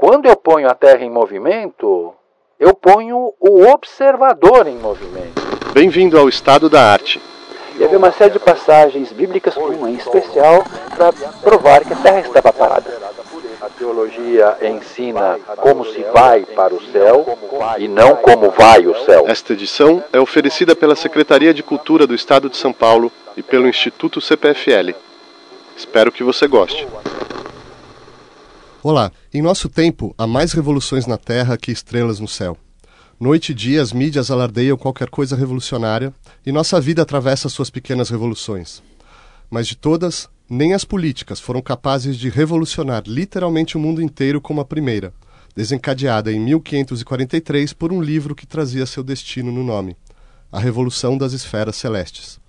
Quando eu ponho a Terra em movimento, eu ponho o observador em movimento. Bem-vindo ao estado da arte. E havia uma série de passagens bíblicas, uma em especial, para provar que a Terra estava parada. A teologia ensina como se vai para o céu e não como vai o céu. Esta edição é oferecida pela Secretaria de Cultura do Estado de São Paulo e pelo Instituto CPFL. Espero que você goste. Olá, em nosso tempo há mais revoluções na Terra que estrelas no céu. Noite e dia as mídias alardeiam qualquer coisa revolucionária e nossa vida atravessa suas pequenas revoluções. Mas de todas, nem as políticas foram capazes de revolucionar literalmente o mundo inteiro como a primeira, desencadeada em 1543 por um livro que trazia seu destino no nome: A Revolução das Esferas Celestes.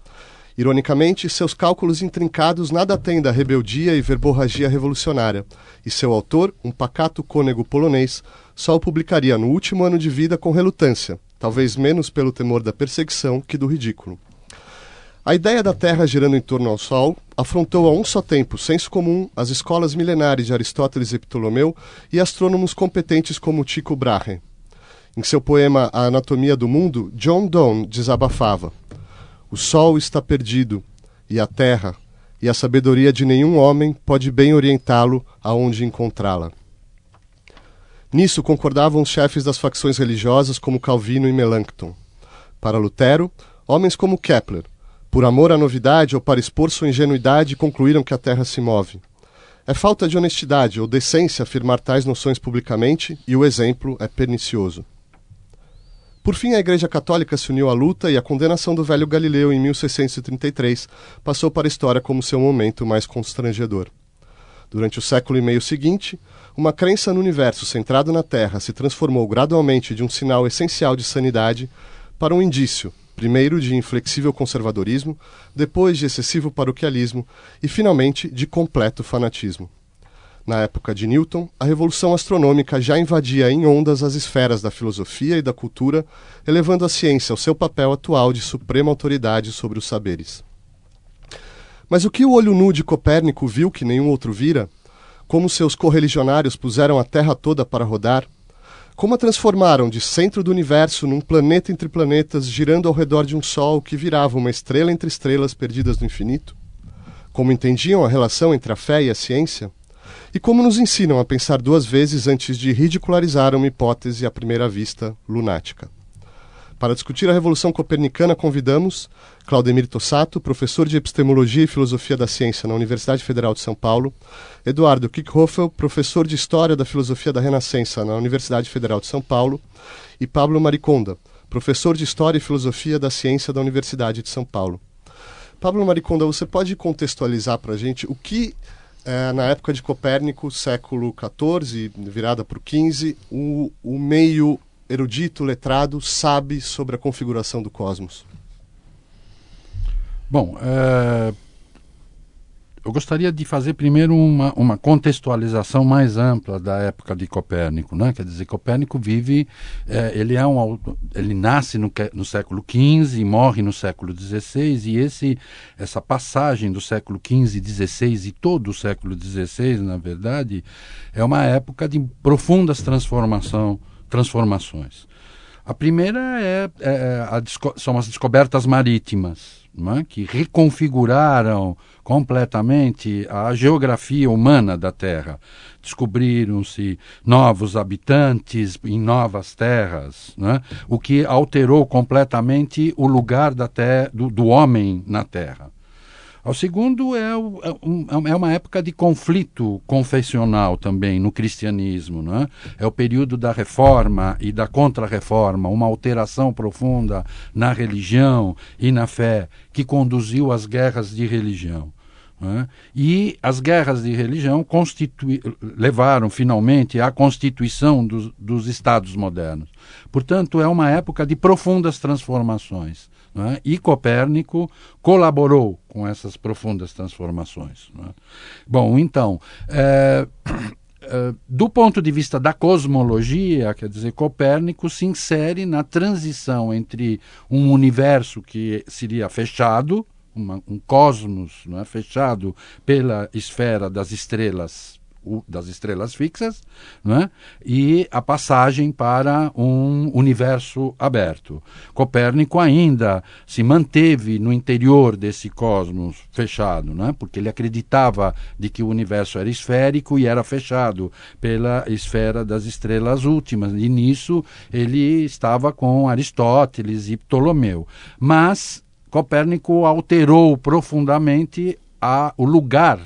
Ironicamente, seus cálculos intrincados nada têm da rebeldia e verborragia revolucionária, e seu autor, um pacato cônego polonês, só o publicaria no último ano de vida com relutância, talvez menos pelo temor da perseguição que do ridículo. A ideia da Terra girando em torno ao Sol afrontou a um só tempo, senso comum, as escolas milenares de Aristóteles e Ptolomeu e astrônomos competentes como Tycho Brahe. Em seu poema A Anatomia do Mundo, John Donne desabafava: O Sol está perdido, e a Terra, e a sabedoria de nenhum homem pode bem orientá-lo aonde encontrá-la. Nisso concordavam os chefes das facções religiosas como Calvino e Melanchthon. Para Lutero, homens como Kepler, por amor à novidade ou para expor sua ingenuidade, concluíram que a Terra se move. É falta de honestidade ou decência afirmar tais noções publicamente e o exemplo é pernicioso. Por fim, a Igreja Católica se uniu à luta e a condenação do velho Galileu em 1633 passou para a história como seu momento mais constrangedor. Durante o século e meio seguinte, uma crença no universo centrado na Terra se transformou gradualmente de um sinal essencial de sanidade para um indício, primeiro de inflexível conservadorismo, depois de excessivo paroquialismo e, finalmente, de completo fanatismo. Na época de Newton, a revolução astronômica já invadia em ondas as esferas da filosofia e da cultura, elevando a ciência ao seu papel atual de suprema autoridade sobre os saberes. Mas o que o olho nu de Copérnico viu que nenhum outro vira? Como seus correligionários puseram a Terra toda para rodar, como a transformaram de centro do universo num planeta entre planetas girando ao redor de um Sol que virava uma estrela entre estrelas perdidas no infinito, como entendiam a relação entre a fé e a ciência, e como nos ensinam a pensar duas vezes antes de ridicularizar uma hipótese à primeira vista lunática. Para discutir a Revolução Copernicana, convidamos Claudemir Tossato, professor de Epistemologia e Filosofia da Ciência na Universidade Federal de São Paulo, Eduardo Kickhoffel, professor de História da Filosofia da Renascença na Universidade Federal de São Paulo, e Pablo Mariconda, professor de História e Filosofia da Ciência da Universidade de São Paulo. Pablo Mariconda, você pode contextualizar para a gente o que, é, na época de Copérnico, século XIV, virada para o XV, o, meio erudito, letrado, sabe sobre a configuração do cosmos? Bom, é, eu gostaria de fazer primeiro uma, uma contextualização mais ampla da época de Copérnico, né? Quer dizer, Copérnico vive, é, ele é um, ele nasce no, no século XV e morre no século XVI e esse, essa passagem do século XV XVI e todo o século XVI, na verdade, é uma época de profundas transformação transformações. A primeira é, é a, são as descobertas marítimas, é? que reconfiguraram completamente a geografia humana da Terra. Descobriram-se novos habitantes em novas terras, é? o que alterou completamente o lugar da do, do homem na Terra. O segundo é, é, é, uma época de conflito confessional também no cristianismo. Não é? é o período da reforma e da contra-reforma, uma alteração profunda na religião e na fé que conduziu às guerras de religião. É? E as guerras de religião levaram finalmente à constituição dos, dos Estados modernos. Portanto, é uma época de profundas transformações. É? E Copérnico colaborou com essas profundas transformações. É? Bom, então, é, é, do ponto de vista da cosmologia, quer dizer, Copérnico se insere na transição entre um universo que seria fechado, uma, um cosmos é? fechado pela esfera das estrelas das estrelas fixas, né? e a passagem para um universo aberto. Copérnico ainda se manteve no interior desse cosmos fechado, né? porque ele acreditava de que o universo era esférico e era fechado pela esfera das estrelas últimas, e nisso ele estava com Aristóteles e Ptolomeu. Mas Copérnico alterou profundamente a, o lugar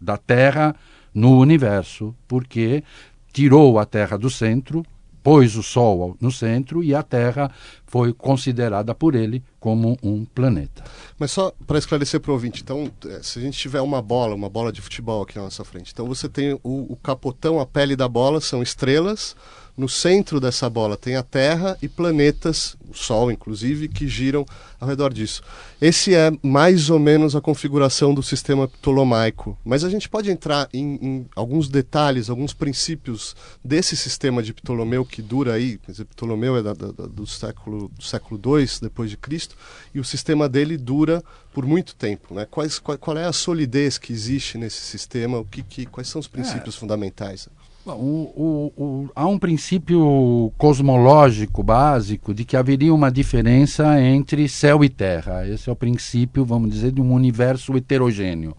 da Terra no universo, porque tirou a Terra do centro, pôs o Sol no centro e a Terra foi considerada por ele como um planeta. Mas só para esclarecer para o ouvinte, então, é, se a gente tiver uma bola, uma bola de futebol aqui na nossa frente, então você tem o, o capotão, a pele da bola são estrelas, no centro dessa bola tem a Terra e planetas, o Sol inclusive, que giram ao redor disso. Esse é mais ou menos a configuração do sistema ptolomaico. Mas a gente pode entrar em, em alguns detalhes, alguns princípios desse sistema de Ptolomeu que dura aí. Quer dizer, Ptolomeu é da, da, do século do século II depois de Cristo e o sistema dele dura por muito tempo. Né? Quais, qual, qual é a solidez que existe nesse sistema? O que, que quais são os princípios é. fundamentais? O, o, o, há um princípio cosmológico básico de que haveria uma diferença entre céu e terra. Esse é o princípio, vamos dizer, de um universo heterogêneo.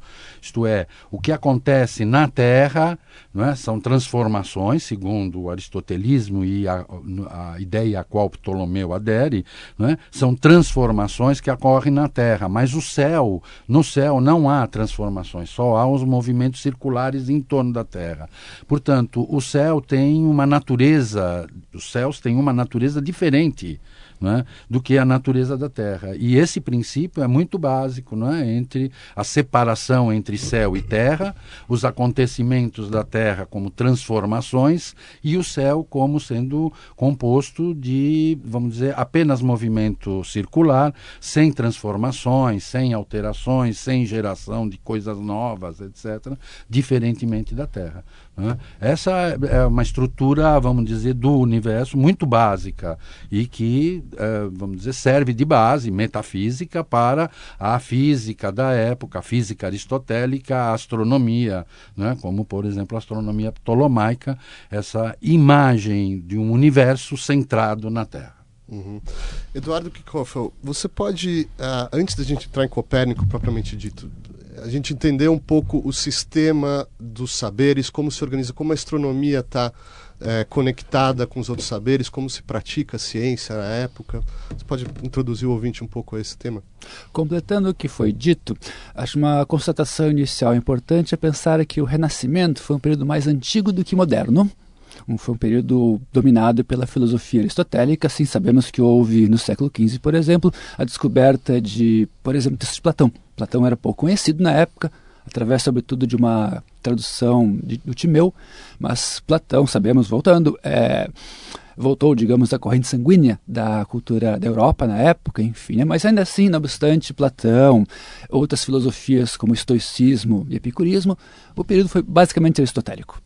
Isto é, o que acontece na Terra é, são transformações, segundo o aristotelismo e a, a ideia a qual Ptolomeu adere, é, são transformações que ocorrem na Terra. Mas o céu, no céu não há transformações, só há os movimentos circulares em torno da Terra. Portanto, o céu tem uma natureza, os céus têm uma natureza diferente é? do que a natureza da Terra. E esse princípio é muito básico não é? entre a separação entre céu e terra, os acontecimentos da Terra como transformações e o céu como sendo composto de, vamos dizer, apenas movimento circular, sem transformações, sem alterações, sem geração de coisas novas, etc., diferentemente da Terra. Né? Essa é uma estrutura, vamos dizer, do universo muito básica e que, é, vamos dizer, serve de base metafísica para a física da época, a física aristotélica, a astronomia, né? como, por exemplo, a astronomia ptolomaica, essa imagem de um universo centrado na Terra. Uhum. Eduardo Kikoffel, você pode, uh, antes da gente entrar em Copérnico propriamente dito, a gente entender um pouco o sistema dos saberes, como se organiza, como a astronomia está é, conectada com os outros saberes, como se pratica a ciência na época. Você pode introduzir o ouvinte um pouco a esse tema? Completando o que foi dito, acho uma constatação inicial importante é pensar que o Renascimento foi um período mais antigo do que moderno. Um, foi um período dominado pela filosofia aristotélica. Assim, sabemos que houve no século XV, por exemplo, a descoberta de, por exemplo, textos de Platão. Platão era pouco conhecido na época, através, sobretudo, de uma tradução de, do Timeu, mas Platão, sabemos, voltando, é, voltou, digamos, da corrente sanguínea da cultura da Europa na época, enfim. Né? Mas ainda assim, não obstante Platão, outras filosofias como estoicismo e epicurismo, o período foi basicamente aristotélico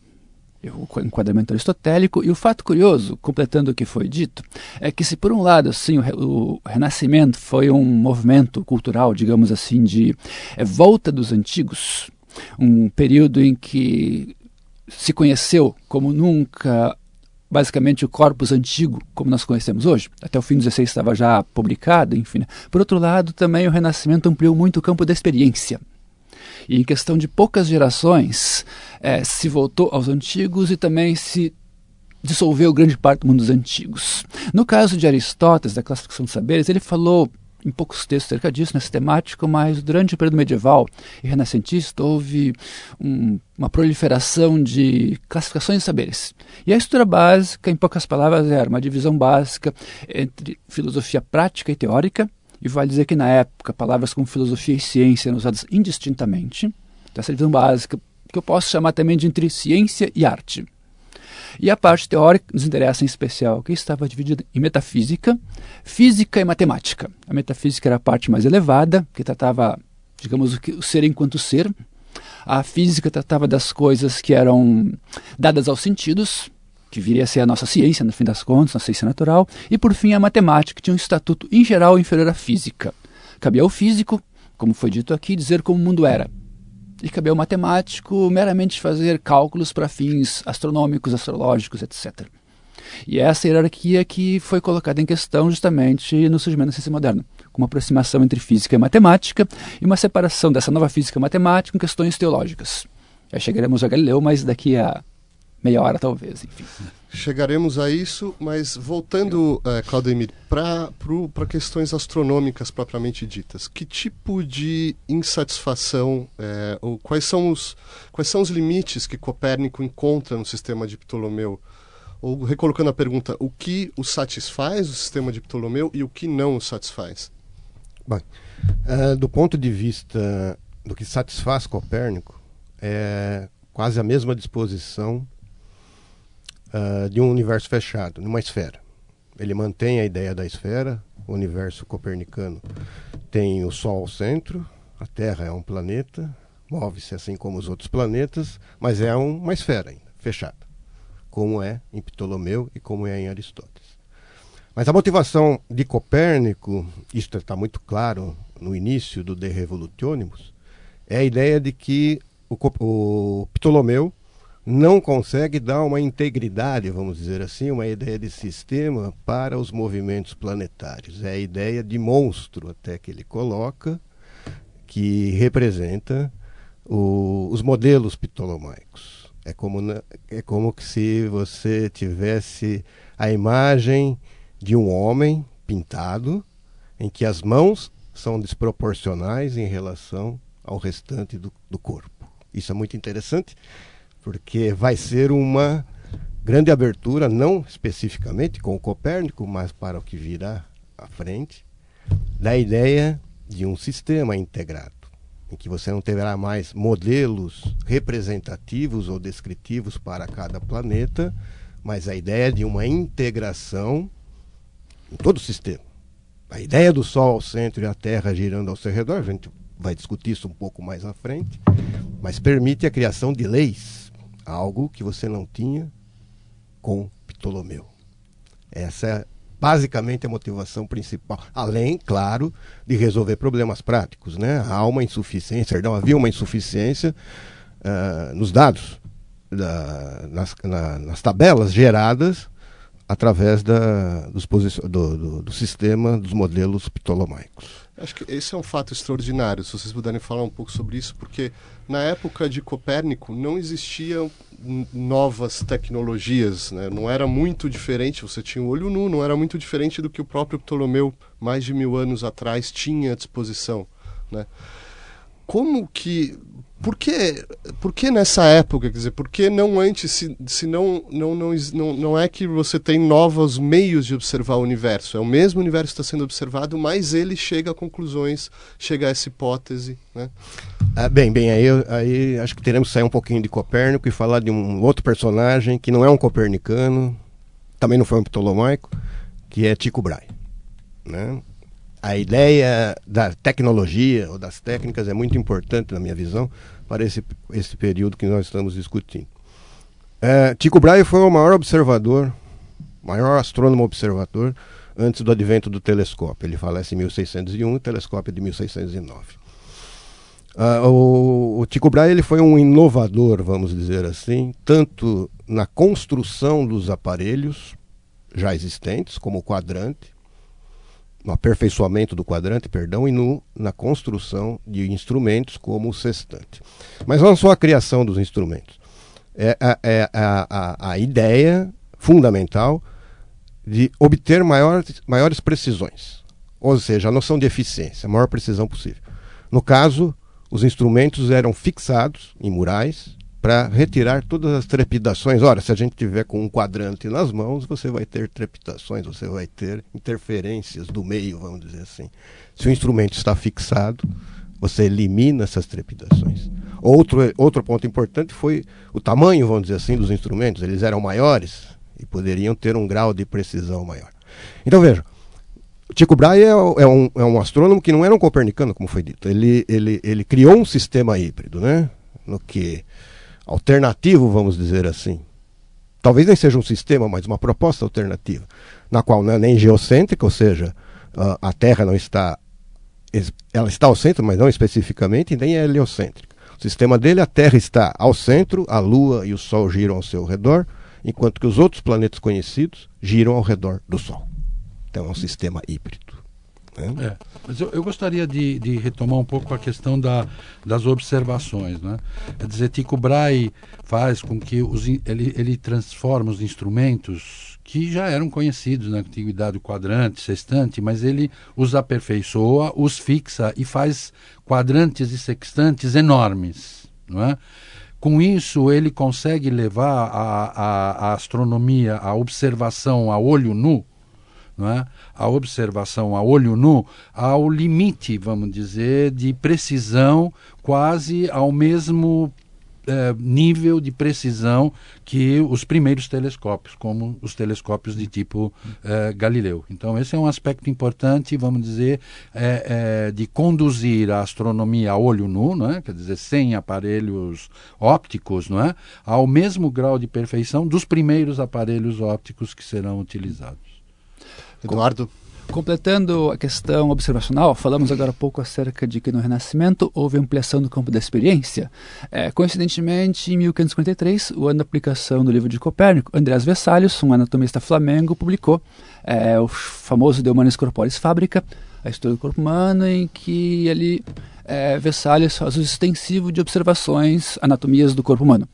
o enquadramento aristotélico. E o fato curioso, completando o que foi dito, é que se por um lado, sim, o, o Renascimento foi um movimento cultural, digamos assim, de é, volta dos antigos, um período em que se conheceu como nunca basicamente o corpus antigo, como nós conhecemos hoje. Até o fim do XVI estava já publicado, enfim. Né? Por outro lado, também o Renascimento ampliou muito o campo da experiência. E em questão de poucas gerações, é, se voltou aos antigos e também se dissolveu grande parte do mundo dos antigos. No caso de Aristóteles, da classificação dos saberes, ele falou em poucos textos cerca disso, nessa temática, mas durante o período medieval e renascentista houve um, uma proliferação de classificações de saberes. E a estrutura básica, em poucas palavras, era uma divisão básica entre filosofia prática e teórica, e vale dizer que na época palavras como filosofia e ciência eram usadas indistintamente. Então, essa divisão básica, que eu posso chamar também de entre ciência e arte. E a parte teórica nos interessa em especial, que estava dividida em metafísica, física e matemática. A metafísica era a parte mais elevada, que tratava, digamos, o ser enquanto ser. A física tratava das coisas que eram dadas aos sentidos, que viria a ser a nossa ciência, no fim das contas, a ciência natural, e por fim a matemática, que tinha um estatuto em geral inferior à física. Cabia ao físico, como foi dito aqui, dizer como o mundo era. e cabe ao matemático meramente fazer cálculos para fins astronômicos, astrológicos, etc. E é essa hierarquia que foi colocada em questão justamente no surgimento da ciência moderna, com uma aproximação entre física e matemática e uma separação dessa nova física matemática em questões teológicas. Já chegaremos a Galileu, mas daqui a meia hora talvez, enfim. Chegaremos a isso, mas voltando, é, Claudemir, para questões astronômicas propriamente ditas, que tipo de insatisfação, é, ou quais são, os, quais são os limites que Copérnico encontra no sistema de Ptolomeu? Ou recolocando a pergunta, o que o satisfaz o sistema de Ptolomeu e o que não o satisfaz? Bem, uh, do ponto de vista do que satisfaz Copérnico, é quase a mesma disposição uh, de um universo fechado, numa esfera. Ele mantém a ideia da esfera, o universo copernicano tem o Sol ao centro, a Terra é um planeta, move-se assim como os outros planetas, mas é uma esfera ainda, fechada, como é em Ptolomeu e como é em Aristóteles. Mas a motivação de Copérnico, isto está muito claro no início do De Revolutionimus, é a ideia de que o, o Ptolomeu não consegue dar uma integridade, vamos dizer assim, uma ideia de sistema para os movimentos planetários. É a ideia de monstro até que ele coloca, que representa o, os modelos ptolomaicos. É como, é como se você tivesse a imagem de um homem pintado, em que as mãos são desproporcionais em relação ao restante do, do corpo. Isso é muito interessante porque vai ser uma grande abertura, não especificamente com o Copérnico, mas para o que virá à frente, da ideia de um sistema integrado, em que você não terá mais modelos representativos ou descritivos para cada planeta, mas a ideia de uma integração em todo o sistema. A ideia do Sol ao centro e a Terra girando ao seu redor, a gente vai discutir isso um pouco mais à frente, mas permite a criação de leis algo que você não tinha com Ptolomeu. Essa é basicamente a motivação principal, além, claro, de resolver problemas práticos, né? Há uma insuficiência, não havia uma insuficiência uh, nos dados, da, nas, na, nas tabelas geradas através da, dos do, do, do sistema dos modelos ptolomaicos. Acho que esse é um fato extraordinário, se vocês puderem falar um pouco sobre isso, porque na época de Copérnico não existiam novas tecnologias, né? não era muito diferente, você tinha o olho nu, não era muito diferente do que o próprio Ptolomeu, mais de mil anos atrás, tinha à disposição. Né? Como que por que, por que nessa época? Quer dizer, por que não antes, se, se não, não, não, não, não é que você tem novos meios de observar o universo? É o mesmo universo que está sendo observado, mas ele chega a conclusões, chega a essa hipótese. Né? Ah, bem, bem, aí, aí acho que teremos que sair um pouquinho de Copérnico e falar de um outro personagem que não é um copernicano, também não foi um ptolomaico, que é Tycho Brahe. Né? a ideia da tecnologia ou das técnicas é muito importante na minha visão para esse, esse período que nós estamos discutindo. É, Tycho Brahe foi o maior observador, maior astrônomo observador antes do advento do telescópio. Ele falece em 1601, o telescópio de 1609. Uh, o, o Tycho Brahe ele foi um inovador, vamos dizer assim, tanto na construção dos aparelhos já existentes, como o quadrante, no aperfeiçoamento do quadrante, perdão, e no, na construção de instrumentos como o sextante. Mas não só a criação dos instrumentos. É a, é a, a, a ideia fundamental de obter maiores, maiores precisões. Ou seja, a noção de eficiência, a maior precisão possível. No caso, os instrumentos eram fixados em murais para retirar todas as trepidações. Ora, se a gente tiver com um quadrante nas mãos, você vai ter trepidações, você vai ter interferências do meio, vamos dizer assim. Se o instrumento está fixado, você elimina essas trepidações. Outro, outro ponto importante foi o tamanho, vamos dizer assim, dos instrumentos. Eles eram maiores e poderiam ter um grau de precisão maior. Então veja, Tycho Brahe é, é, um, é um astrônomo que não era um copernicano, como foi dito. Ele, ele, ele criou um sistema híbrido, né? No que alternativo, vamos dizer assim. Talvez nem seja um sistema, mas uma proposta alternativa, na qual não é nem geocêntrica, ou seja, a Terra não está. Ela está ao centro, mas não especificamente, nem é heliocêntrica. O sistema dele, a Terra está ao centro, a Lua e o Sol giram ao seu redor, enquanto que os outros planetas conhecidos giram ao redor do Sol. Então é um sistema híbrido. Né? É, mas eu, eu gostaria de, de, retomar um pouco a questão da, das observações. Né? Quer dizer, Tycho Brahe faz com que os, ele, ele transforma os instrumentos que já eram conhecidos na antiguidade, o quadrante, sextante, mas ele os aperfeiçoa, os fixa e faz quadrantes e sextantes enormes. Não é? Com isso, ele consegue levar a, a, a astronomia, a observação a olho nu, não é? A observação a olho nu ao limite, vamos dizer, de precisão quase ao mesmo é, nível de precisão que os primeiros telescópios, como os telescópios de tipo é, Galileu. Então, esse é um aspecto importante, vamos dizer, é, de conduzir a astronomia a olho nu, não é? quer dizer, sem aparelhos ópticos, não é? ao mesmo grau de perfeição dos primeiros aparelhos ópticos que serão utilizados. Eduardo. Completando a questão observacional, falamos agora há pouco acerca de que no Renascimento houve ampliação do campo da experiência. É, coincidentemente, em 1553, o ano da aplicação do livro de Copérnico, Andreas Vesalius, um anatomista flamengo, publicou é, o famoso De Humanis Corporis Fabrica, a história do corpo humano, em que ele, é, Vesalius faz uso extensivo de observações anatomias do corpo humano.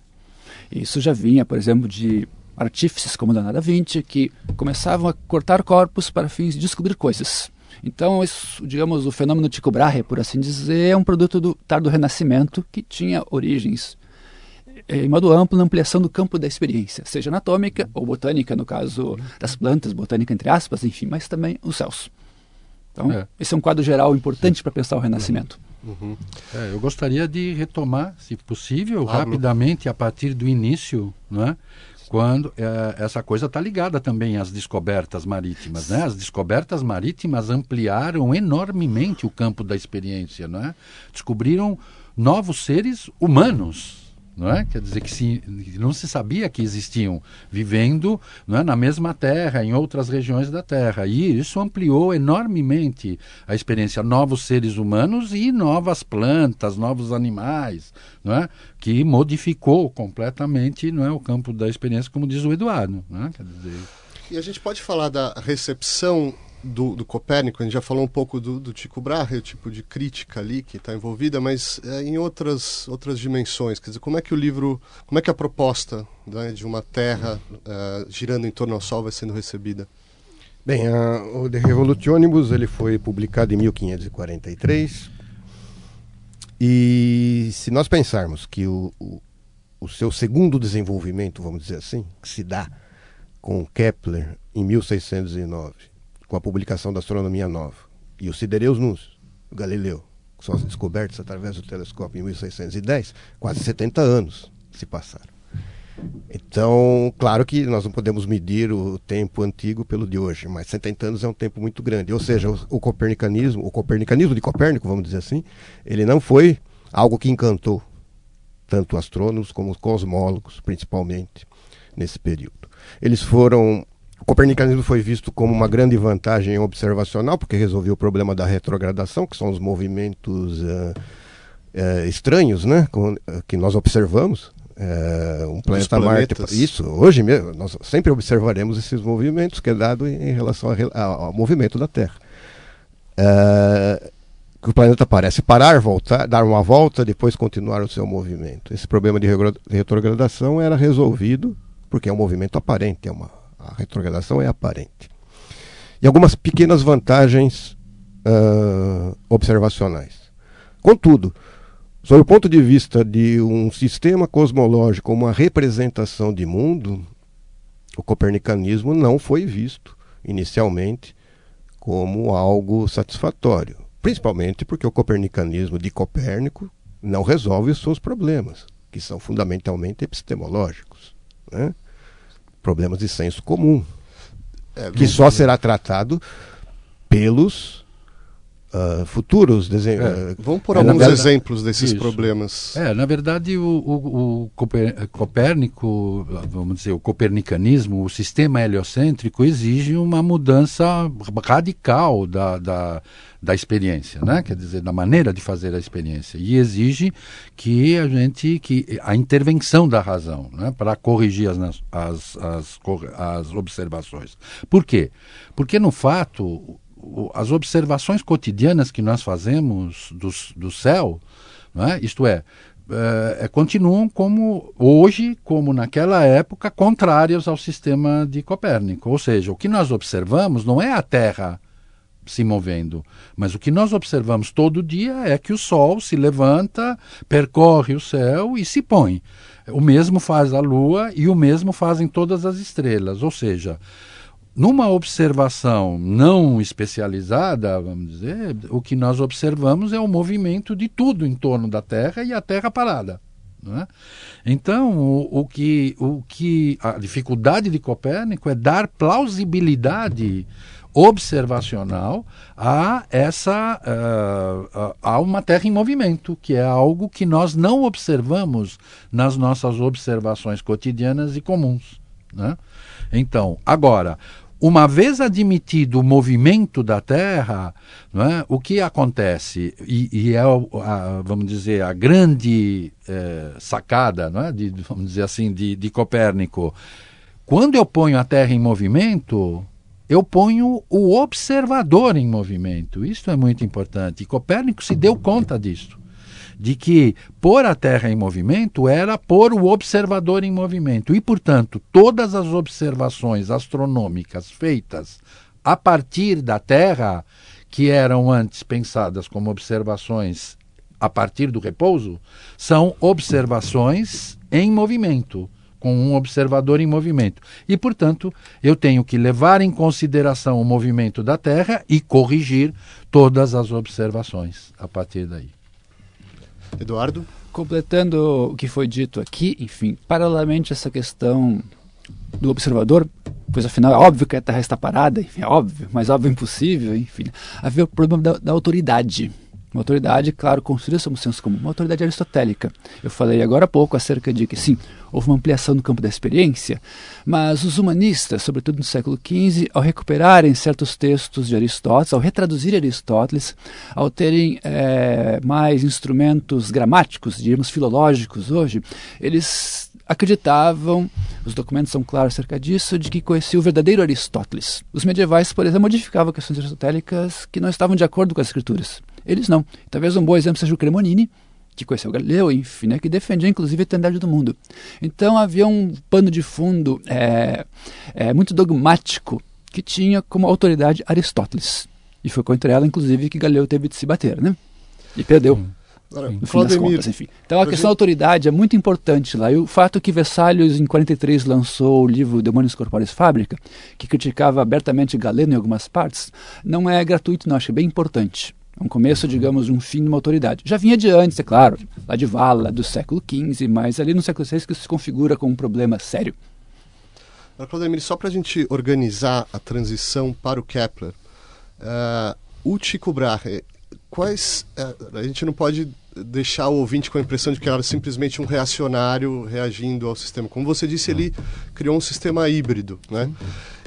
Isso já vinha, por exemplo, de artífices como Leonardo da Vinci, que começavam a cortar corpos para fins de descobrir coisas. Então, isso, digamos, o fenômeno Tycho Brahe, por assim dizer, é um produto do tardo Renascimento que tinha origens, eh, em modo amplo, na ampliação do campo da experiência, seja anatômica ou botânica, no caso das plantas, botânica entre aspas, enfim, mas também os céus. Então, é. esse é um quadro geral importante para pensar o Renascimento. Uhum. É, eu gostaria de retomar, se possível, claro. rapidamente, a partir do início, não é? Quando é, essa coisa está ligada também às descobertas marítimas, né? As descobertas marítimas ampliaram enormemente o campo da experiência, não é? Descobriram novos seres humanos, não é? Quer dizer que se, não se sabia que existiam vivendo é? na mesma terra, em outras regiões da terra. E isso ampliou enormemente a experiência. Novos seres humanos e novas plantas, novos animais, não é? que modificou completamente não é? o campo da experiência, como diz o Eduardo. Não é? Quer dizer... E a gente pode falar da recepção do, do, Copérnico, a gente já falou um pouco do, do Tycho Brahe, o tipo de crítica ali que está envolvida, mas é, em outras, outras dimensões, quer dizer, como é que o livro, como é que a proposta né, de uma Terra é, girando em torno ao Sol vai sendo recebida? Bem, a, o De Revolutionibus ele foi publicado em 1543 e se nós pensarmos que o, o, o seu segundo desenvolvimento, vamos dizer assim, que se dá com Kepler em 1609 com a publicação da Astronomia Nova. E o Sidereus o Galileu, que são as descobertas através do telescópio em 1610, quase 70 anos se passaram. Então, claro que nós não podemos medir o tempo antigo pelo de hoje, mas 70 anos é um tempo muito grande. Ou seja, o, o copernicanismo, o copernicanismo de Copérnico, vamos dizer assim, ele não foi algo que encantou tanto astrônomos como cosmólogos, principalmente nesse período. Eles foram copernicanismo foi visto como uma grande vantagem observacional, porque resolveu o problema da retrogradação, que são os movimentos uh, uh, estranhos né, com, uh, que nós observamos. um planeta Marte. Isso, hoje mesmo, nós sempre observaremos esses movimentos que é dado em, relação a, ao movimento da Terra. que o planeta parece parar, voltar, dar uma volta, depois continuar o seu movimento. Esse problema de retrogradação era resolvido porque é um movimento aparente, é uma a retrogradação é aparente. E algumas pequenas vantagens uh, observacionais. Contudo, sob o ponto de vista de um sistema cosmológico, uma representação de mundo, o copernicanismo não foi visto inicialmente como algo satisfatório. Principalmente porque o copernicanismo de Copérnico não resolve os seus problemas, que são fundamentalmente epistemológicos. Né? Problemas de senso comum, é, que só será tratado pelos uh, futuros desenhos. É, vamos por é, alguns verdade, exemplos desses isso. problemas. É, na verdade, o, o, o, Copérnico, vamos dizer, o copernicanismo, o sistema heliocêntrico exige uma mudança radical da, da, da experiência, né? Quer dizer, da maneira de fazer a experiência e exige que a gente, que a intervenção da razão, né? Para corrigir as, as, as, as observações. Por quê? Porque no fato as observações cotidianas que nós fazemos do, do céu, é? isto é, é, continuam como hoje, como naquela época, contrárias ao sistema de Copérnico. Ou seja, o que nós observamos não é a Terra se movendo, mas o que nós observamos todo dia é que o Sol se levanta, percorre o céu e se põe. O mesmo faz a Lua e o mesmo fazem todas as estrelas. Ou seja, numa observação não especializada, vamos dizer, o que nós observamos é o movimento de tudo em torno da Terra e a Terra parada. É? Então, o, o, que, o que a dificuldade de Copérnico é dar plausibilidade observacional a essa uh, a uma Terra em movimento, que é algo que nós não observamos nas nossas observações cotidianas e comuns. Né? Então, agora, uma vez admitido o movimento da Terra, é, o que acontece, e, e é, a, vamos dizer, a grande é, sacada, é, de, vamos dizer assim, de, de Copérnico, quando eu ponho a Terra em movimento, eu ponho o observador em movimento. Isso é muito importante. E Copérnico se deu conta disso de que pôr a Terra em movimento era pôr o observador em movimento. E, portanto, todas as observações astronômicas feitas a partir da Terra, que eram antes pensadas como observações a partir do repouso, são observações em movimento com um observador em movimento. E, portanto, eu tenho que levar em consideração o movimento da Terra e corrigir todas as observações a partir daí. Eduardo? Completando o que foi dito aqui, enfim, paralelamente a essa questão do observador, pois afinal é óbvio que a Terra está parada, enfim, é óbvio, mas óbvio impossível, enfim, havia o problema da, da autoridade uma autoridade, claro, construída sob o senso comum, uma autoridade aristotélica. Eu falei agora há pouco acerca de que, sim, houve uma ampliação no campo da experiência, mas os humanistas, sobretudo no século XV, ao recuperarem certos textos de Aristóteles, ao retraduzir Aristóteles, ao terem é, mais instrumentos gramáticos, diríamos filológicos hoje, eles acreditavam, os documentos são claros acerca disso, de que conhecia o verdadeiro Aristóteles. Os medievais, por exemplo, modificavam questões aristotélicas que não estavam de acordo com as escrituras. Eles não. Talvez um bom exemplo seja o Cremonini, que conheceu Galileu, enfim, né, que defendia inclusive a eternidade do mundo. Então havia um pano de fundo é, é, muito dogmático que tinha como autoridade Aristóteles. E foi contra ela, inclusive, que Galileu teve de se bater, né? E perdeu. Hum. no fim das contas, enfim. Então a questão da autoridade é muito importante lá. E o fato que Vessalhos, em 43, lançou o livro Demônios Corpóreos Fábrica, que criticava abertamente Galeno em algumas partes, não é gratuito, não, acho bem importante um começo, digamos, de um fim de uma autoridade. Já vinha de antes, é claro, lá de Vala, do século XV, mas ali no século XVI que se configura como um problema sério. Claudemir, só para a gente organizar a transição para o Kepler, uh, o Tycho Brahe, quais... Uh, a gente não pode deixar o ouvinte com a impressão de que era simplesmente um reacionário reagindo ao sistema. Como você disse, ele criou um sistema híbrido. Né?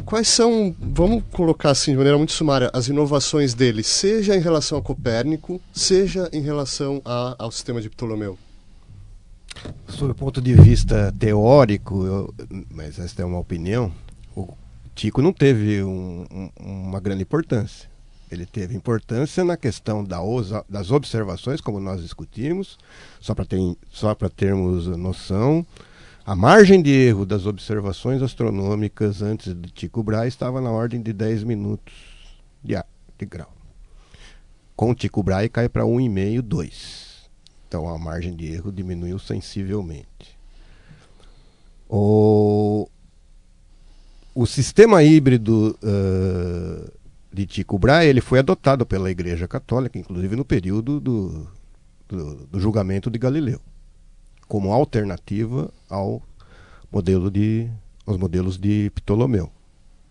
Quais são, vamos colocar assim de maneira muito sumária, as inovações dele, seja em relação a Copérnico, seja em relação a, ao sistema de Ptolomeu? Sob o ponto de vista teórico, eu, mas esta é uma opinião, o Tico não teve um, um, uma grande importância. Ele teve importância na questão da das observações, como nós discutimos, só para ter, termos noção. A margem de erro das observações astronômicas antes de Tycho Brahe estava na ordem de 10 minutos de, de grau. Com Tycho Brahe cai para 1,5, 2. Então a margem de erro diminuiu sensivelmente. O, o sistema híbrido uh, de Tycho Brahe, ele foi adotado pela Igreja Católica, inclusive no período do, do, do julgamento de Galileu, como alternativa ao modelo de, aos modelos de Ptolomeu,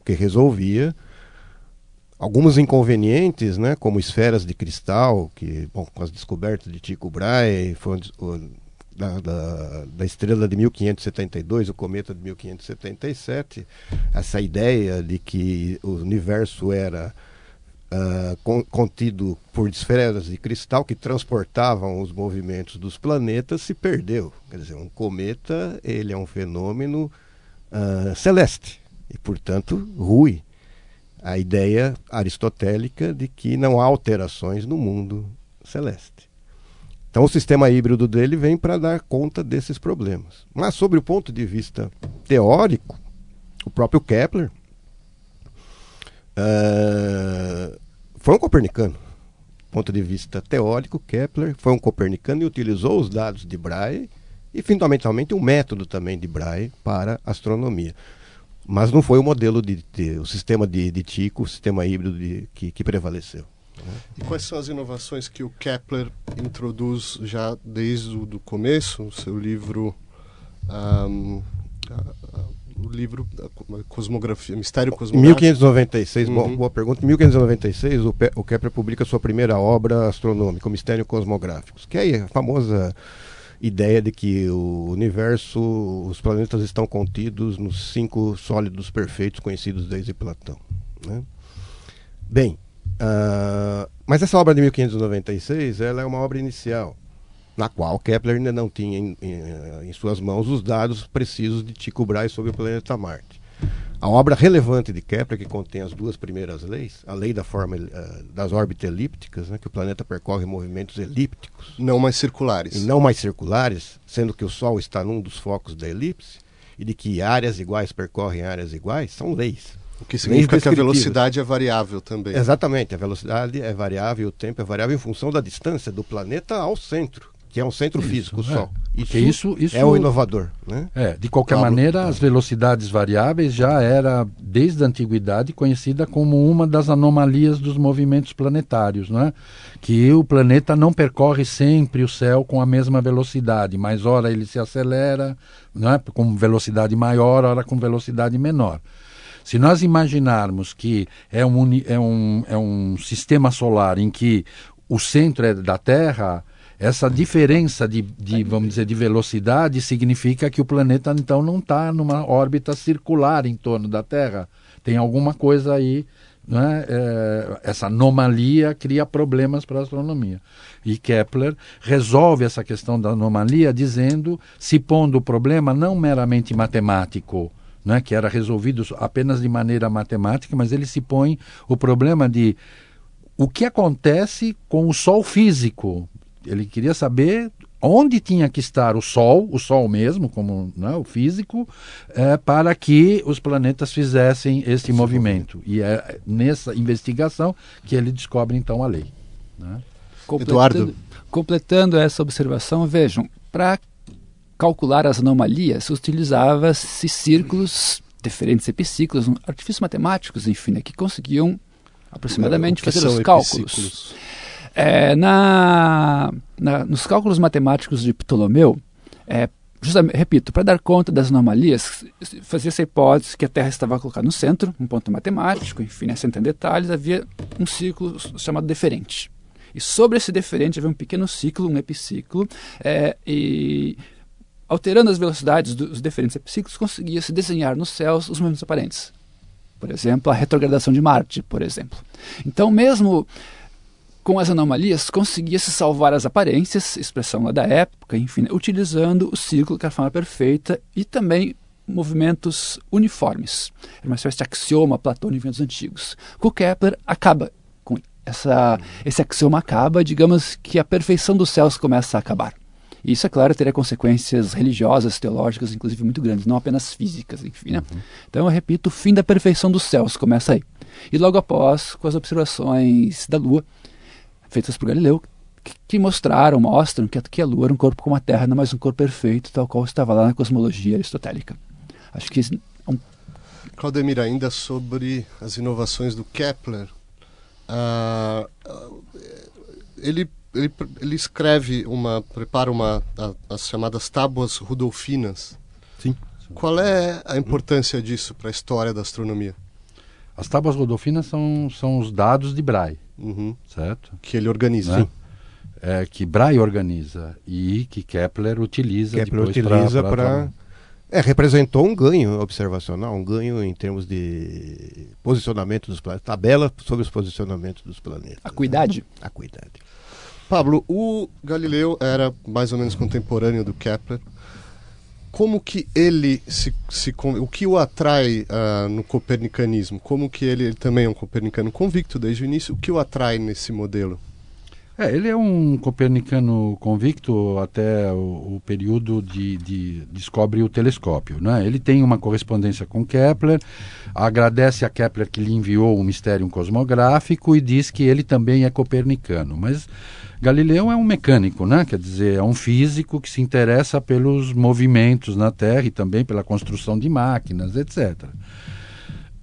que resolvia alguns inconvenientes, né, como esferas de cristal, que, bom, com as descobertas de Tycho Brahe, foi da, da, da, estrela de 1572, o cometa de 1577, essa ideia de que o universo era uh, con, contido por esferas de cristal que transportavam os movimentos dos planetas se perdeu. Quer dizer, um cometa ele é um fenômeno uh, celeste e, portanto, ruim a ideia aristotélica de que não há alterações no mundo celeste. Então, o sistema híbrido dele vem para dar conta desses problemas. Mas, sobre o ponto de vista teórico, o próprio Kepler uh, foi um copernicano. Do ponto de vista teórico, Kepler foi um copernicano e utilizou os dados de Brahe e, fundamentalmente, um método também de Brahe para astronomia. Mas não foi o modelo de, de o sistema de, de Tico, o sistema híbrido de, que, que prevaleceu. E quais são as inovações que o Kepler introduz já desde o do começo, o seu livro, um, o livro Cosmografia, Mistério Cosmográfico? 1596, uhum. boa, boa pergunta. Em 1596, o, o Kepler publica sua primeira obra astronômica, o Mistério Cosmográfico, que é a famosa ideia de que o universo, os planetas estão contidos nos cinco sólidos perfeitos conhecidos desde Platão. Né? Bem, uh, mas essa obra de 1596 ela é uma obra inicial, na qual Kepler ainda não tinha em, em, em suas mãos os dados precisos de Tycho Brahe sobre o planeta Marte. A obra relevante de Kepler, que contém as duas primeiras leis, a lei da forma uh, das órbitas elípticas, né, que o planeta percorre movimentos elípticos. Não mais circulares. E não mais circulares, sendo que o Sol está num dos focos da elipse, e de que áreas iguais percorrem áreas iguais, são leis. O que significa que a velocidade é variável também. Exatamente, a velocidade é variável, o tempo é variável em função da distância do planeta ao centro que é um centro isso, físico, o é. Sol. Isso, isso, isso, é o inovador. Né? É, de qualquer Pablo, maneira, as velocidades variáveis já era, desde a antiguidade, conhecida como uma das anomalias dos movimentos planetários, né? que o planeta não percorre sempre o céu com a mesma velocidade, mas ora ele se acelera né? com velocidade maior, ora com velocidade menor. Se nós imaginarmos que é um, é um, é um sistema solar em que o centro é da Terra, essa diferença de, de, vamos dizer, de velocidade significa que o planeta então não está numa órbita circular em torno da Terra. Tem alguma coisa aí, né? É, essa anomalia cria problemas para a astronomia. E Kepler resolve essa questão da anomalia dizendo, se pondo o problema não meramente matemático, né, que era resolvido apenas de maneira matemática, mas ele se põe o problema de o que acontece com o Sol físico, ele queria saber onde tinha que estar o Sol, o Sol mesmo, como né, o físico, é, para que os planetas fizessem esse movimento. E é nessa investigação que ele descobre então a lei. Né? Completando, Eduardo. Completando essa observação, vejam, para calcular as anomalias, utilizava-se círculos, diferentes epiciclos, artifícios matemáticos, enfim, né, que conseguiam aproximadamente fazer os cálculos. É, na, na, nos cálculos matemáticos de Ptolomeu, é, justamente, repito, para dar conta das anomalias, fazia essa hipótese que a Terra estava colocada no centro, um ponto matemático, enfim, né, sem detalhes, havia um ciclo chamado deferente. E sobre esse deferente havia um pequeno ciclo, um epiciclo, é, e alterando as velocidades dos diferentes epiciclos, conseguia-se desenhar nos céus os movimentos aparentes. Por exemplo, a retrogradação de Marte, por exemplo. Então, mesmo com as anomalias, conseguia-se salvar as aparências, expressão lá da época, enfim, utilizando o ciclo que é a forma perfeita e também movimentos uniformes. Era uma espécie de axioma platônico dos antigos. Com Kepler acaba com essa, esse axioma acaba, digamos que a perfeição dos céus começa a acabar. E isso, é claro, teria consequências religiosas, teológicas, inclusive muito grandes, não apenas físicas, enfim. Né? Uhum. Então, eu repito, o fim da perfeição dos céus começa aí. E logo após, com as observações da Lua, feitas por Galileu, que, que mostraram, mostram que, que a Lua era um corpo como a Terra, não mais um corpo perfeito, tal qual estava lá na cosmologia aristotélica. Acho que é um... Claudemir, ainda sobre as inovações do Kepler, uh, ele, ele, ele escreve uma, prepara uma, a, as chamadas tábuas rudolfinas. Sim. Qual é a importância disso para a história da astronomia? As tábuas rodolfinas são, são os dados de Braille, Uhum. certo? Que ele organiza. Né? É, que Braille organiza e que Kepler utiliza Kepler utiliza para. É, representou um ganho observacional, um ganho em termos de posicionamento dos planetas, tabela sobre os posicionamentos dos planetas. Acuidade. Acuidade. Pablo, o Galileu era mais ou menos contemporâneo do Kepler. Como que ele se, se o que o atrai ah, no copernicanismo? Como que ele, ele também é um copernicano convicto desde o início? O que o atrai nesse modelo? É, ele é um copernicano convicto até o, o período de, de descobre o telescópio. Né? Ele tem uma correspondência com Kepler, agradece a Kepler que lhe enviou o mistério cosmográfico e diz que ele também é copernicano. Mas Galileu é um mecânico, né? quer dizer, é um físico que se interessa pelos movimentos na Terra e também pela construção de máquinas, etc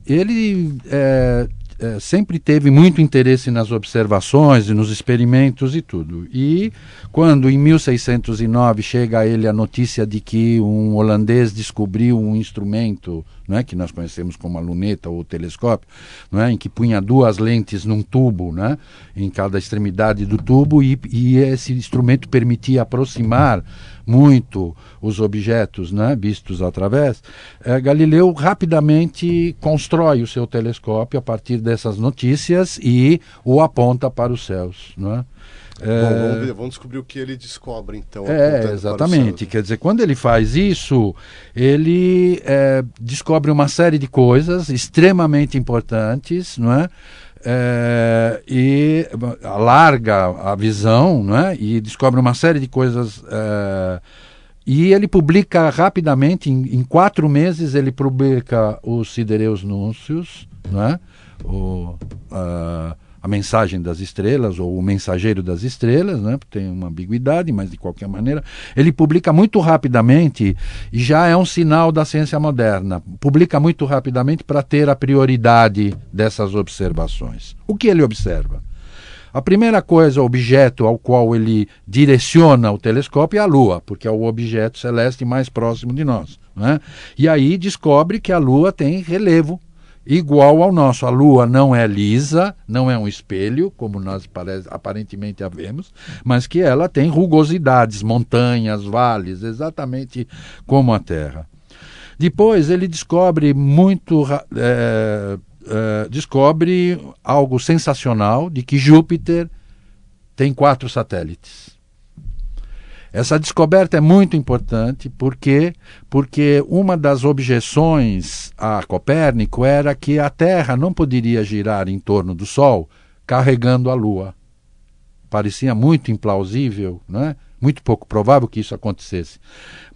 ele é, é, sempre teve muito interesse nas observações e nos experimentos e tudo. E quando em 1609 chega a ele a notícia de que um holandês descobriu um instrumento, não é, que nós conhecemos como a luneta ou telescópio, não é, em que punha duas lentes num tubo, né, em cada extremidade do tubo e, e esse instrumento permitia aproximar muito os objetos né, vistos através, eh, Galileu rapidamente constrói o seu telescópio a partir dessas notícias e o aponta para os céus. Não é? Bom, vamos, ver, vamos descobrir o que ele descobre então. É, exatamente. Quer dizer, quando ele faz isso, ele é, descobre uma série de coisas extremamente importantes, não é? É, e alarga a visão, não é? E descobre uma série de coisas. é, e ele publica rapidamente, em, em quatro meses, ele publica os Sidereus Núncios, não é? o, a, a mensagem das estrelas, ou o mensageiro das estrelas, né? tem uma ambiguidade, mas de qualquer maneira, ele publica muito rapidamente e já é um sinal da ciência moderna. Publica muito rapidamente para ter a prioridade dessas observações. O que ele observa? A primeira coisa, objeto ao qual ele direciona o telescópio é a Lua, porque é o objeto celeste mais próximo de nós. Né? E aí descobre que a Lua tem relevo igual ao nosso. A Lua não é lisa, não é um espelho, como nós parece, aparentemente a vemos, mas que ela tem rugosidades, montanhas, vales, exatamente como a Terra. Depois ele descobre muito é, é, descobre algo sensacional de que Júpiter tem quatro satélites. Essa descoberta é muito importante porque porque uma das objeções a Copérnico era que a Terra não poderia girar em torno do Sol carregando a Lua. Parecia muito implausível, né? muito pouco provável que isso acontecesse.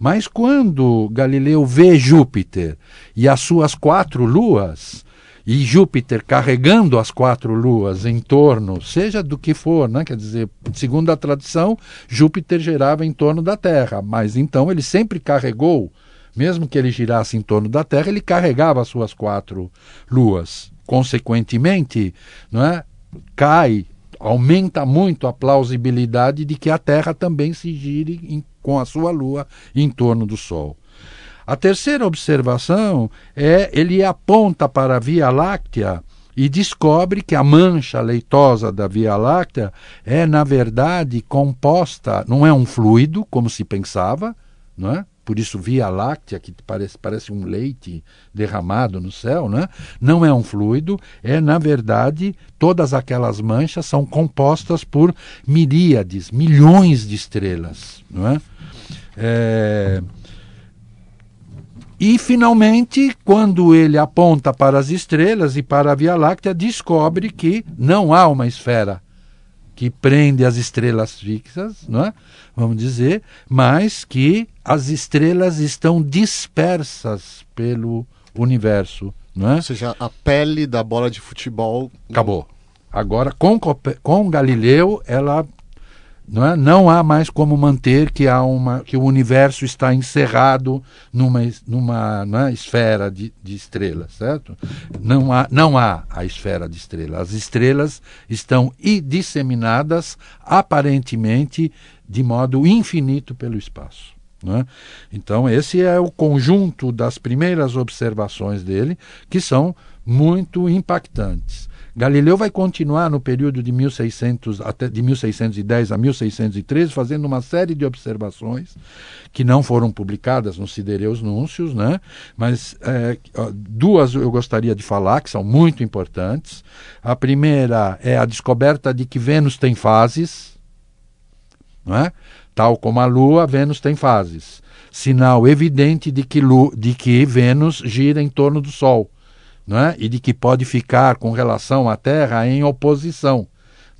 Mas quando Galileu vê Júpiter e as suas quatro luas, e Júpiter carregando as quatro luas em torno, seja do que for, né? quer dizer, segundo a tradição, Júpiter girava em torno da Terra, mas então ele sempre carregou, mesmo que ele girasse em torno da Terra, ele carregava as suas quatro luas. Consequentemente, não é? cai, aumenta muito a plausibilidade de que a Terra também se gire em, com a sua lua em torno do Sol. A terceira observação é ele aponta para a Via Láctea e descobre que a mancha leitosa da Via Láctea é, na verdade, composta, não é um fluido, como se pensava, não é? por isso Via Láctea, que parece, parece um leite derramado no céu, né? não é um fluido, é, na verdade, todas aquelas manchas são compostas por miríades, milhões de estrelas. Não é? É... E, finalmente, quando ele aponta para as estrelas e para a Via Láctea, descobre que não há uma esfera que prende as estrelas fixas, não é? vamos dizer, mas que as estrelas estão dispersas pelo universo. Não é? Ou seja, a pele da bola de futebol. Acabou. Agora, com, com Galileu, ela não, é? não há mais como manter que, há uma, que o universo está encerrado numa, numa é? esfera de, de estrelas, certo? Não há, não há a esfera de estrelas. As estrelas estão disseminadas, aparentemente, de modo infinito pelo espaço. É? Então, esse é o conjunto das primeiras observações dele, que são muito impactantes. Galileu vai continuar no período de 1600 até de 1610 a 1613 fazendo uma série de observações que não foram publicadas nos Sidereus Núncios, né? Mas é, duas eu gostaria de falar que são muito importantes. A primeira é a descoberta de que Vênus tem fases, não é? Tal como a Lua, Vênus tem fases. Sinal evidente de que, Lu, de que Vênus gira em torno do Sol é? e de que pode ficar com relação à Terra em oposição.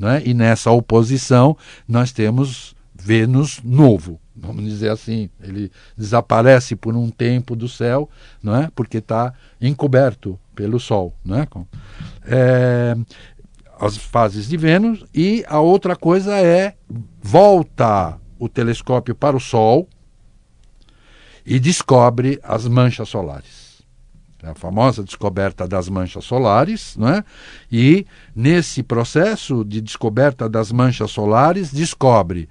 é? E nessa oposição nós temos Vênus novo, vamos dizer assim. Ele desaparece por um tempo do céu, não é? porque está encoberto pelo Sol. Não é? é? As fases de Vênus. E a outra coisa é volta o telescópio para o Sol e descobre as manchas solares a famosa descoberta das manchas solares, é? e nesse processo de descoberta das manchas solares, descobre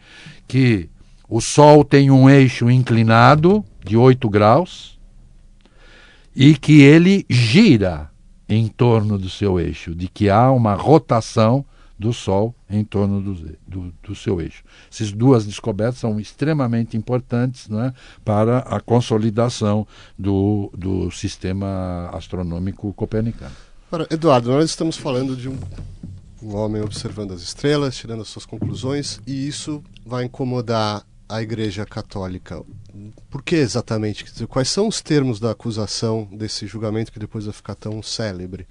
que o Sol tem um eixo inclinado de 8 graus e que ele gira em torno do seu eixo, de que há uma rotação do Sol em torno do, do, do, seu eixo. Essas duas descobertas são extremamente importantes né, para a consolidação do, do sistema astronômico copernicano. Eduardo, nós estamos falando de um, um homem observando as estrelas, tirando as suas conclusões, e isso vai incomodar a Igreja Católica. Por que exatamente? Quais são os termos da acusação desse julgamento que depois vai ficar tão célebre?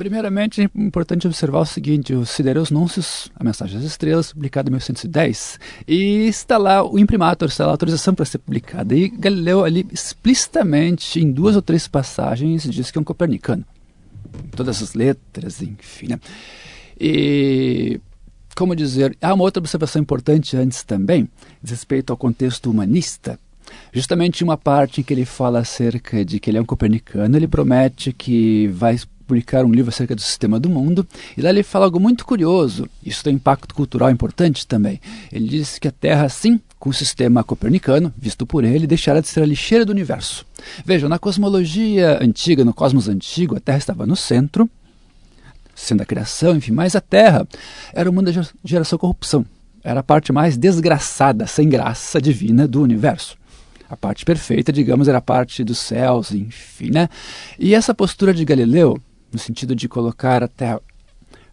Primeiramente, é importante observar o seguinte: o Sidereus Nuncius, a Mensagem das Estrelas, publicado em 1110, e está lá o imprimatur, está lá a autorização para ser publicada. E Galileu, ali, explicitamente, em duas ou três passagens, diz que é um copernicano. Todas as letras, enfim. Né? E, como dizer, há uma outra observação importante antes também, diz respeito ao contexto humanista. Justamente uma parte em que ele fala acerca de que ele é um copernicano, ele promete que vai publicar um livro acerca do sistema do mundo, e lá ele fala algo muito curioso. Isso tem impacto cultural importante também. Ele diz que a Terra, sim, com o sistema copernicano, visto por ele, deixará de ser a lixeira do universo. Vejam, na cosmologia antiga, no cosmos antigo, a Terra estava no centro, sendo a criação, enfim, mas a Terra era o mundo da geração corrupção. Era a parte mais desgraçada, sem graça divina do universo. A parte perfeita, digamos, era a parte dos céus, enfim, né? E essa postura de Galileu no sentido de colocar a Terra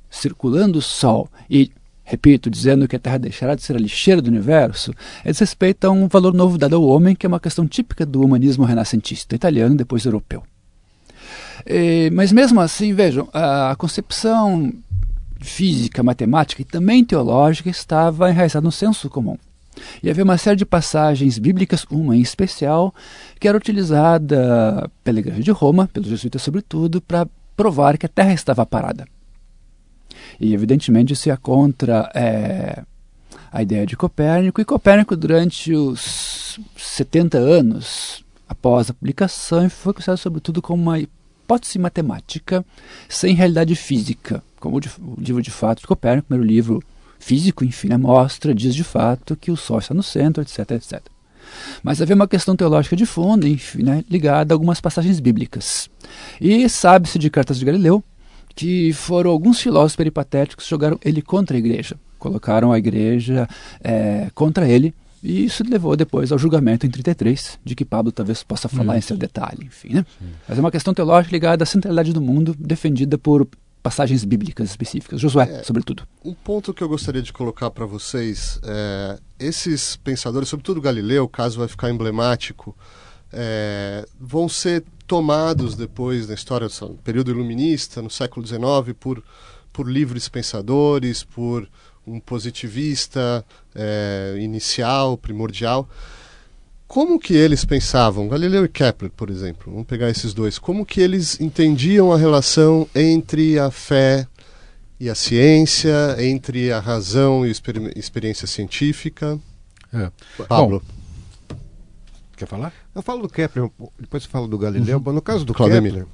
circulando o Sol e, repito, dizendo que a Terra deixará de ser a lixeira do universo, é desrespeito a um valor novo dado ao homem, que é uma questão típica do humanismo renascentista italiano e depois europeu. E, mas mesmo assim, vejam, a concepção física, matemática e também teológica estava enraizada no senso comum. E havia uma série de passagens bíblicas, uma em especial, que era utilizada pela Igreja de Roma, pelos jesuítas sobretudo, para provar que a Terra estava parada. E, evidentemente, isso ia contra é, a ideia de Copérnico. E Copérnico, durante os 70 anos após a publicação, foi considerado, sobretudo, como uma hipótese matemática sem realidade física. Como o livro de fato de Copérnico, primeiro livro físico, enfim, né, mostra, diz de fato que o Sol está no centro, etc, etc. Mas havia uma questão teológica de fundo, enfim, né, ligada a algumas passagens bíblicas. E sabe-se de cartas de Galileu que foram alguns filósofos peripatéticos que jogaram ele contra a igreja, colocaram a igreja é, contra ele, e isso levou depois ao julgamento em 33, de que Pablo talvez possa falar em seu detalhe, enfim. Né? Mas é uma questão teológica ligada à centralidade do mundo, defendida por passagens bíblicas específicas, Josué, é, sobretudo. Um ponto que eu gostaria de colocar para vocês é esses pensadores, sobretudo Galileu, o caso vai ficar emblemático, é, vão ser tomados depois na história do período iluminista, no século XIX, por, por livres pensadores, por um positivista é, inicial, primordial. Como que eles pensavam, Galileu e Kepler, por exemplo, vamos pegar esses dois, como que eles entendiam a relação entre a fé e a ciência, entre a razão e a experi experiência científica? É. Pablo. Bom, quer falar? Eu falo do Kepler, depois eu falo do Galileu. Uhum. No caso do Kepler,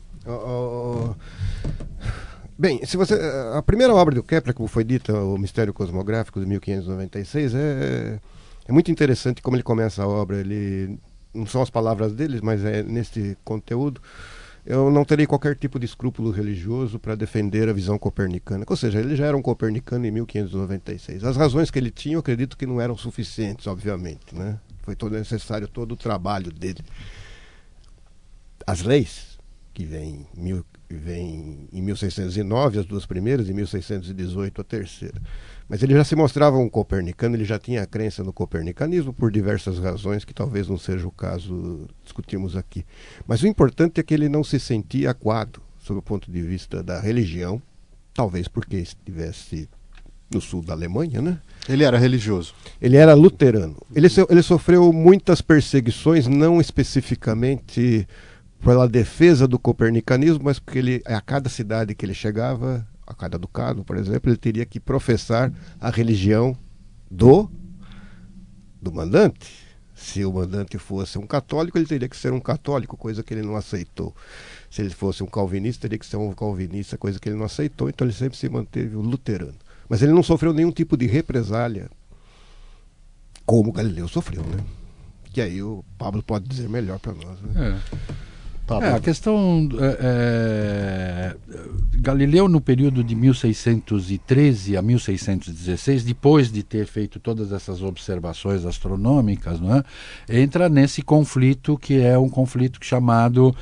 Bem, se você a primeira obra do Kepler, como foi dita, o Mistério Cosmográfico de 1596, é é muito interessante como ele começa a obra. Ele não são as palavras dele, mas é neste conteúdo. eu não terei qualquer tipo de escrúpulo religioso para defender a visão copernicana. Ou seja, ele já era um copernicano em 1596. As razões que ele tinha, eu acredito que não eram suficientes, obviamente. Né? Foi todo necessário todo o trabalho dele. As leis, que vêm mil, vem em 1609, as duas primeiras, e 1618 a terceira. Mas ele já se mostrava um copernicano, ele já tinha a crença no copernicanismo por diversas razões que talvez não seja o caso discutirmos aqui. Mas o importante é que ele não se sentia aquado sob o ponto de vista da religião, talvez porque estivesse no sul da Alemanha, né? Ele era religioso. Ele era luterano. Ele, so, ele sofreu muitas perseguições, não especificamente pela defesa do copernicanismo, mas porque ele, a cada cidade que ele chegava, a cada ducado, por exemplo, ele teria que professar a religião do do mandante. Se o mandante fosse um católico, ele teria que ser um católico, coisa que ele não aceitou. Se ele fosse um calvinista, teria que ser um calvinista, coisa que ele não aceitou. Então ele sempre se manteve luterano. Mas ele não sofreu nenhum tipo de represália, como Galileu sofreu, né? Que aí o Pablo pode dizer melhor para nós. Né? É. É, a questão. É, é, Galileu, no período de 1613 a 1616, depois de ter feito todas essas observações astronômicas, é, entra nesse conflito que é um conflito chamado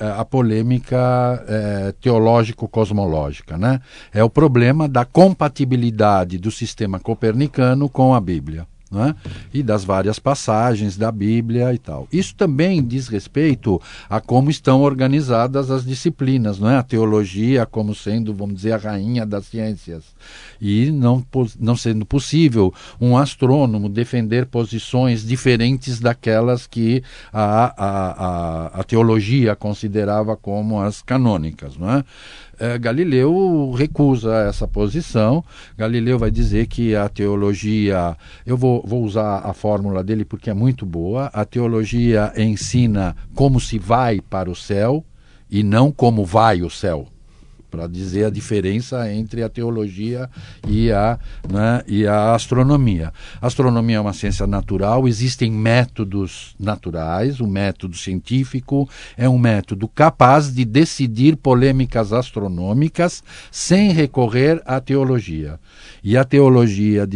é, a polêmica é, teológico-cosmológica. Né? É o problema da compatibilidade do sistema copernicano com a Bíblia né? e das várias passagens da Bíblia e tal. Isso também diz respeito a como estão organizadas as disciplinas, não é? A teologia como sendo, vamos dizer, a rainha das ciências. E não, não sendo possível um astrônomo defender posições diferentes daquelas que a, a, a, a teologia considerava como as canônicas, não é? É, Galileu recusa essa posição. Galileu vai dizer que a teologia, eu vou, vou usar a fórmula dele porque é muito boa. A teologia ensina como se vai para o céu e não como vai o céu para dizer a diferença entre a teologia e a, né, e a astronomia. A astronomia é uma ciência natural, existem métodos naturais, o método científico é um método capaz de decidir polêmicas astronômicas sem recorrer à teologia. E a teologia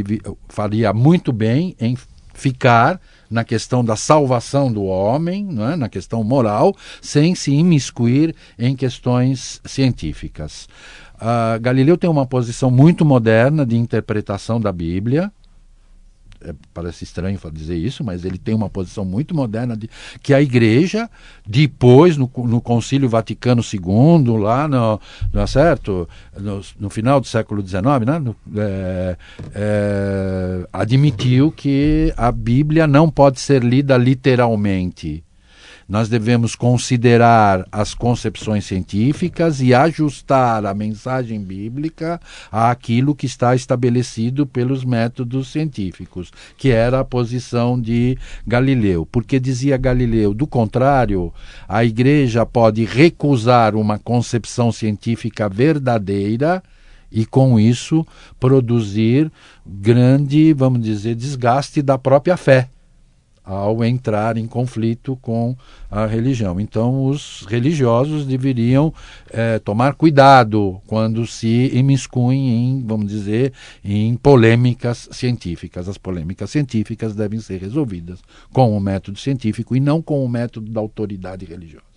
faria muito bem em ficar na questão da salvação do homem, é? na questão moral, sem se imiscuir em questões científicas. Uh, Galileu tem uma posição muito moderna de interpretação da Bíblia, é, parece estranho dizer isso, mas ele tem uma posição muito moderna de que a Igreja, depois, no, no Concílio Vaticano II, lá no, no certo, no, no, final do século XIX, né, no, é, é, admitiu que a Bíblia não pode ser lida literalmente nós devemos considerar as concepções científicas e ajustar a mensagem bíblica àquilo que está estabelecido pelos métodos científicos, que era a posição de Galileu. Porque dizia Galileu, do contrário, a igreja pode recusar uma concepção científica verdadeira e com isso produzir grande, vamos dizer, desgaste da própria fé ao entrar em conflito com a religião. Então, os religiosos deveriam é, tomar cuidado quando se imiscuem em, vamos dizer, em polêmicas científicas. As polêmicas científicas devem ser resolvidas com o método científico e não com o método da autoridade religiosa.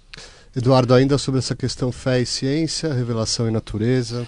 Eduardo, ainda sobre essa questão fé e ciência, revelação e natureza.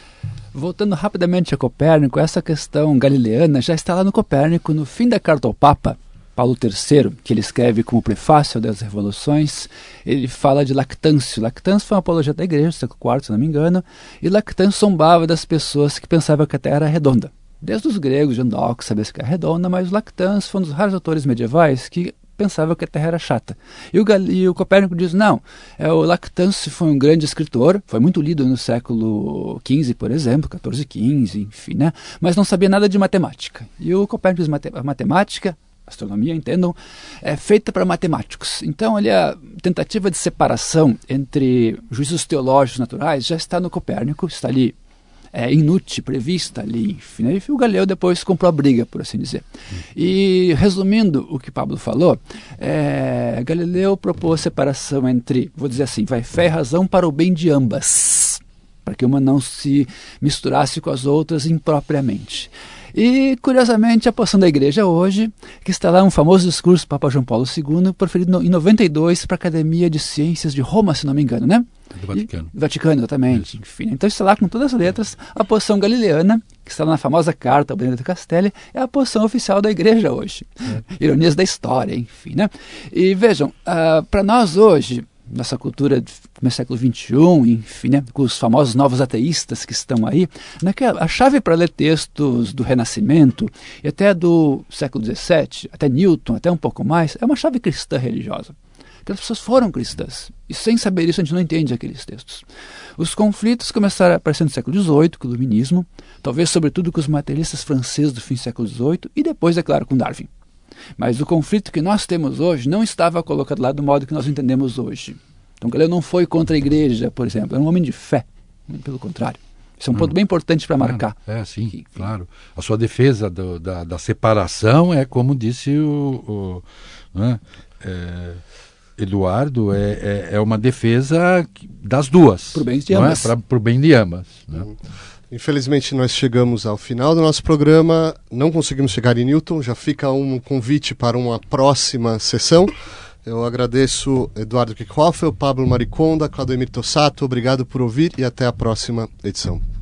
Voltando rapidamente a Copérnico, essa questão galileana já está lá no Copérnico, no fim da carta ao Papa, Paulo III, que ele escreve como prefácio das Revoluções, ele fala de Lactâncio. Lactâncio foi um apologeta da igreja, século IV, se não me engano, e Lactâncio zombava das pessoas que pensavam que a Terra era redonda. Desde os gregos, Jandok sabia que era redonda, mas Lactâncio foi um dos raros autores medievais que pensava que a Terra era chata. E o, e o Copérnico diz, não, é, o Lactâncio foi um grande escritor, foi muito lido no século XV, por exemplo, 14, 15, enfim, né? mas não sabia nada de matemática. E o Copérnico diz, a matemática astronomia, entendam, é feita para matemáticos. Então, ali a tentativa de separação entre juízos teológicos naturais já está no Copérnico, está ali é, inútil, prevista ali, enfim. Né? E o Galileu depois comprou a briga, por assim dizer. E resumindo o que Pablo falou, é, Galileu propôs separação entre, vou dizer assim, vai fé e razão para o bem de ambas, para que uma não se misturasse com as outras impropriamente. E, curiosamente, a posição da igreja hoje, que está lá um famoso discurso do Papa João Paulo II, proferido em 92 para a Academia de Ciências de Roma, se não me engano, né? Do Vaticano. E, Vaticano, exatamente. Isso. Enfim, então está lá com todas as letras a posição galileana, que está lá na famosa carta ao Benedito Castelli, é a posição oficial da igreja hoje. É. Ironias da história, enfim, né? E vejam, uh, para nós hoje, nossa cultura do século XXI, enfim, né, com os famosos novos ateístas que estão aí, né, que a chave para ler textos do Renascimento e até do século XVII, até Newton, até um pouco mais, é uma chave cristã religiosa. Aquelas pessoas foram cristãs. E sem saber isso, a gente não entende aqueles textos. Os conflitos começaram a aparecer no século XVIII, com o Iluminismo, talvez sobretudo com os materialistas franceses do fim do século XVIII, e depois, é claro, com Darwin. Mas o conflito que nós temos hoje não estava colocado lá do modo que nós entendemos hoje. Então Galileu não foi contra a igreja, por exemplo, era um homem de fé, pelo contrário. Isso é um ponto hum. bem importante para marcar. É, sim, que, claro. A sua defesa do, da, da, separação é como disse o, o né, é, Eduardo, é, é, é, uma defesa das duas. Para o bem de ambas. É? Para o bem de ambas. Né? Hum. Infelizmente, nós chegamos ao final do nosso programa. Não conseguimos chegar em Newton. Já fica um convite para uma próxima sessão. Eu agradeço Eduardo Kickhofer, Pablo Mariconda, Claudemir Tossato. Obrigado por ouvir e até a próxima edição.